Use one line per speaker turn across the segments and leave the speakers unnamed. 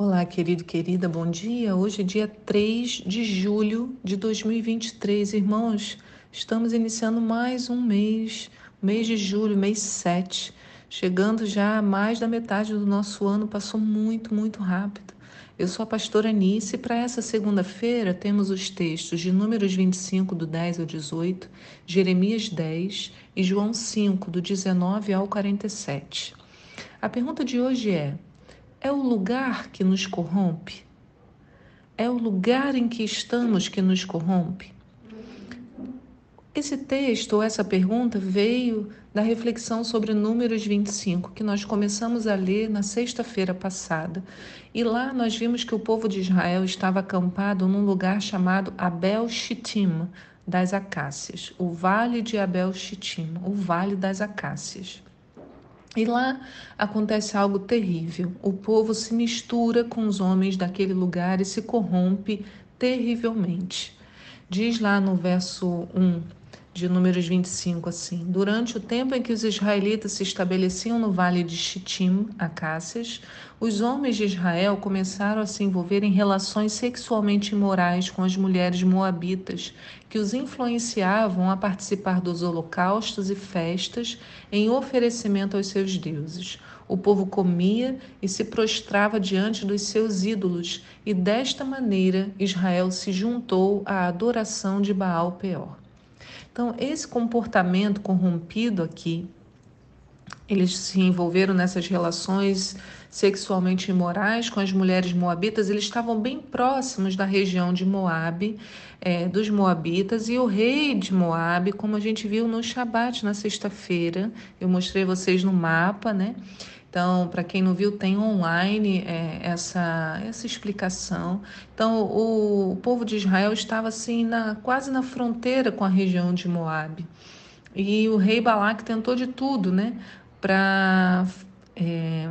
Olá, querido querida, bom dia. Hoje é dia 3 de julho de 2023. Irmãos, estamos iniciando mais um mês, mês de julho, mês 7. Chegando já a mais da metade do nosso ano, passou muito, muito rápido. Eu sou a pastora Anice e para essa segunda-feira temos os textos de Números 25, do 10 ao 18, Jeremias 10 e João 5, do 19 ao 47. A pergunta de hoje é: é o lugar que nos corrompe? É o lugar em que estamos que nos corrompe? Esse texto ou essa pergunta veio da reflexão sobre Números 25, que nós começamos a ler na sexta-feira passada. E lá nós vimos que o povo de Israel estava acampado num lugar chamado Abel Shittim, das Acácias, o Vale de Abel Shittim, o Vale das Acácias. E lá acontece algo terrível. O povo se mistura com os homens daquele lugar e se corrompe terrivelmente. Diz lá no verso 1 de Números 25 assim: Durante o tempo em que os israelitas se estabeleciam no vale de Shittim, Acácias, os homens de Israel começaram a se envolver em relações sexualmente imorais com as mulheres moabitas, que os influenciavam a participar dos holocaustos e festas em oferecimento aos seus deuses. O povo comia e se prostrava diante dos seus ídolos, e desta maneira Israel se juntou à adoração de Baal Peor. Então, esse comportamento corrompido aqui, eles se envolveram nessas relações sexualmente imorais com as mulheres moabitas, eles estavam bem próximos da região de Moabe, é, dos moabitas, e o rei de Moabe, como a gente viu no Shabat na sexta-feira, eu mostrei vocês no mapa, né? Então, para quem não viu, tem online é, essa, essa explicação. Então, o, o, povo de Israel estava assim na, quase na fronteira com a região de Moabe. E o rei Balac tentou de tudo, né, para é,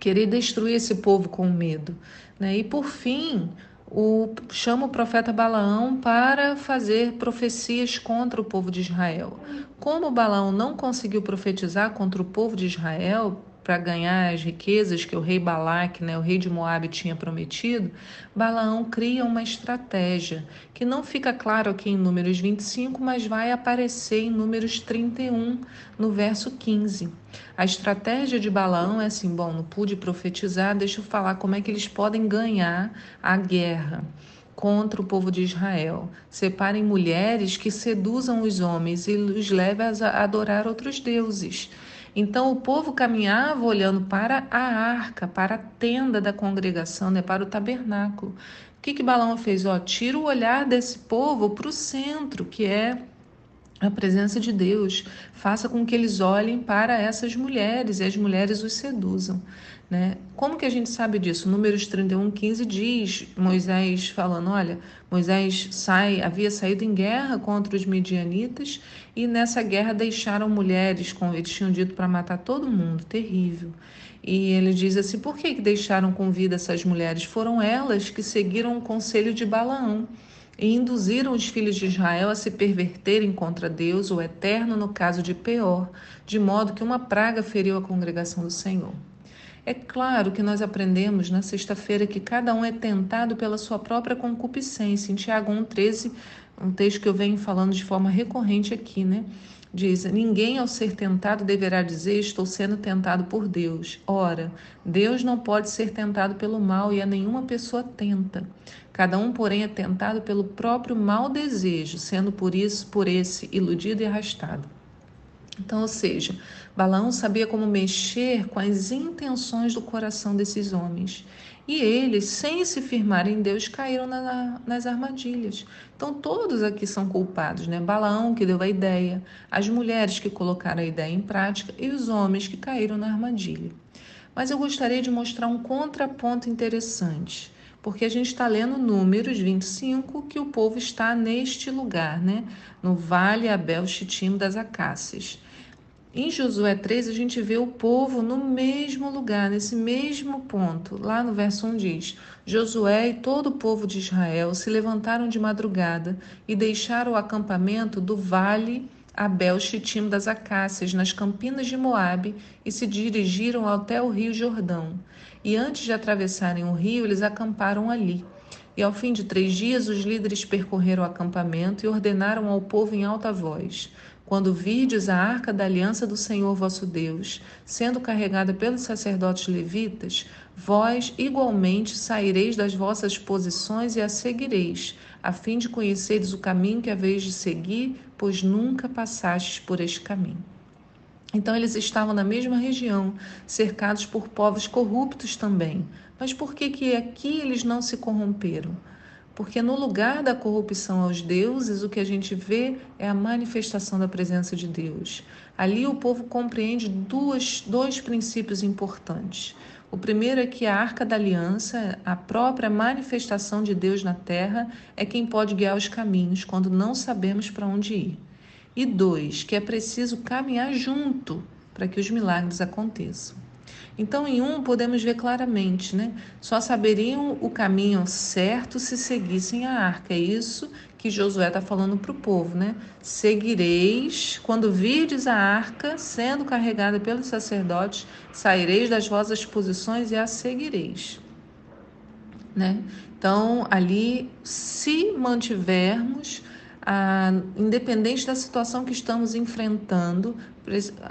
querer destruir esse povo com medo. Né? E por fim, o, chama o profeta Balaão para fazer profecias contra o povo de Israel. Como Balaão não conseguiu profetizar contra o povo de Israel, para ganhar as riquezas que o rei Balaque, né, o rei de Moabe, tinha prometido, Balaão cria uma estratégia que não fica claro aqui em Números 25, mas vai aparecer em Números 31, no verso 15. A estratégia de Balaão é assim: bom, não pude profetizar, deixa eu falar como é que eles podem ganhar a guerra contra o povo de Israel. Separem mulheres que seduzam os homens e os levem a adorar outros deuses. Então o povo caminhava olhando para a arca, para a tenda da congregação, né, para o tabernáculo. O que, que Balaão fez? Ó, tira o olhar desse povo para o centro, que é a presença de Deus. Faça com que eles olhem para essas mulheres e as mulheres os seduzam. Né? Como que a gente sabe disso? Números 31, 15 diz Moisés falando: olha, Moisés sai, havia saído em guerra contra os medianitas e nessa guerra deixaram mulheres, com, eles tinham dito para matar todo mundo, terrível. E ele diz assim: por que, que deixaram com vida essas mulheres? Foram elas que seguiram o conselho de Balaão e induziram os filhos de Israel a se perverterem contra Deus, o Eterno, no caso de Peor, de modo que uma praga feriu a congregação do Senhor. É claro que nós aprendemos na sexta-feira que cada um é tentado pela sua própria concupiscência. Em Tiago 1,13, um texto que eu venho falando de forma recorrente aqui, né? Diz: Ninguém ao ser tentado deverá dizer, Estou sendo tentado por Deus. Ora, Deus não pode ser tentado pelo mal e a nenhuma pessoa tenta. Cada um, porém, é tentado pelo próprio mau desejo, sendo por isso, por esse, iludido e arrastado. Então, ou seja, Balaão sabia como mexer com as intenções do coração desses homens. E eles, sem se firmar em Deus, caíram na, nas armadilhas. Então, todos aqui são culpados, né? Balaão, que deu a ideia, as mulheres que colocaram a ideia em prática e os homens que caíram na armadilha. Mas eu gostaria de mostrar um contraponto interessante, porque a gente está lendo Números 25, que o povo está neste lugar, né? No Vale Abel Chitim das Acácias. Em Josué 3, a gente vê o povo no mesmo lugar, nesse mesmo ponto. Lá no verso 1 diz: Josué e todo o povo de Israel se levantaram de madrugada e deixaram o acampamento do vale a Bel Chitim das Acácias, nas campinas de Moabe, e se dirigiram até o rio Jordão. E antes de atravessarem o rio, eles acamparam ali. E ao fim de três dias, os líderes percorreram o acampamento e ordenaram ao povo em alta voz: Quando virdes a arca da aliança do Senhor vosso Deus, sendo carregada pelos sacerdotes levitas, vós igualmente saireis das vossas posições e a seguireis, a fim de conheceres o caminho que haveis de seguir, pois nunca passastes por este caminho. Então eles estavam na mesma região, cercados por povos corruptos também. Mas por que que aqui eles não se corromperam? Porque no lugar da corrupção aos deuses, o que a gente vê é a manifestação da presença de Deus. Ali o povo compreende duas, dois princípios importantes. O primeiro é que a arca da aliança, a própria manifestação de Deus na terra, é quem pode guiar os caminhos quando não sabemos para onde ir. E dois, que é preciso caminhar junto para que os milagres aconteçam. Então, em um, podemos ver claramente, né? Só saberiam o caminho certo se seguissem a arca. É isso que Josué está falando para o povo, né? Seguireis, quando virdes a arca sendo carregada pelos sacerdotes, saireis das vossas posições e a seguireis. Né? Então, ali, se mantivermos ah, independente da situação que estamos enfrentando,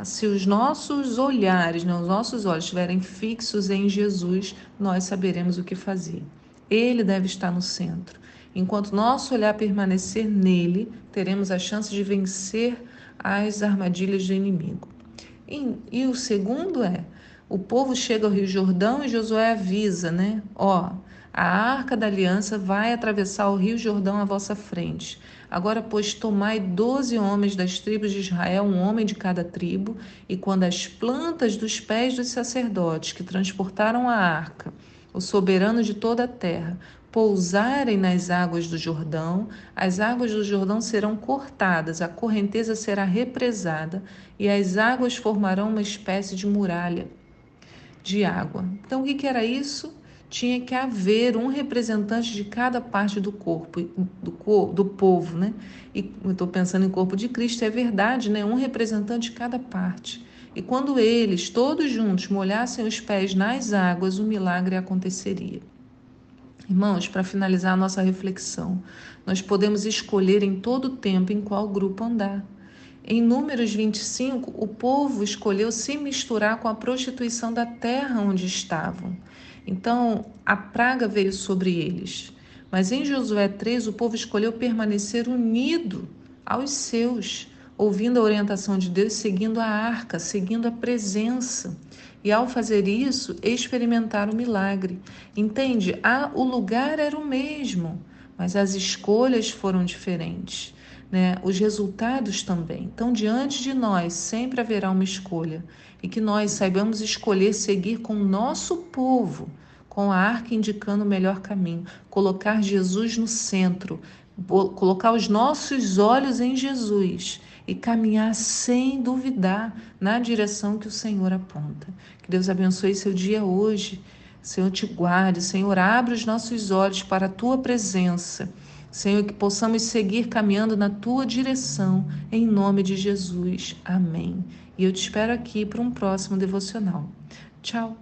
se os nossos olhares, né, os nossos olhos estiverem fixos em Jesus, nós saberemos o que fazer. Ele deve estar no centro. Enquanto nosso olhar permanecer nele, teremos a chance de vencer as armadilhas do inimigo. E, e o segundo é: o povo chega ao Rio Jordão e Josué avisa, né? Ó, a arca da aliança vai atravessar o rio Jordão à vossa frente. Agora, pois, tomai doze homens das tribos de Israel, um homem de cada tribo, e quando as plantas dos pés dos sacerdotes que transportaram a arca, o soberano de toda a terra, pousarem nas águas do Jordão, as águas do Jordão serão cortadas, a correnteza será represada, e as águas formarão uma espécie de muralha de água. Então, o que era isso? Tinha que haver um representante de cada parte do corpo, do, do povo, né? E estou pensando em corpo de Cristo, é verdade, né? Um representante de cada parte. E quando eles, todos juntos, molhassem os pés nas águas, o milagre aconteceria. Irmãos, para finalizar a nossa reflexão, nós podemos escolher em todo tempo em qual grupo andar. Em Números 25, o povo escolheu se misturar com a prostituição da terra onde estavam. Então a praga veio sobre eles. Mas em Josué 3, o povo escolheu permanecer unido aos seus, ouvindo a orientação de Deus, seguindo a arca, seguindo a presença. E ao fazer isso, experimentaram o milagre. Entende? Ah, o lugar era o mesmo, mas as escolhas foram diferentes. Né? Os resultados também. Então, diante de nós sempre haverá uma escolha e que nós saibamos escolher seguir com o nosso povo, com a arca indicando o melhor caminho, colocar Jesus no centro, colocar os nossos olhos em Jesus e caminhar sem duvidar na direção que o Senhor aponta. Que Deus abençoe seu dia hoje. Senhor, te guarde. Senhor, abre os nossos olhos para a tua presença. Senhor, que possamos seguir caminhando na tua direção, em nome de Jesus. Amém. E eu te espero aqui para um próximo devocional. Tchau.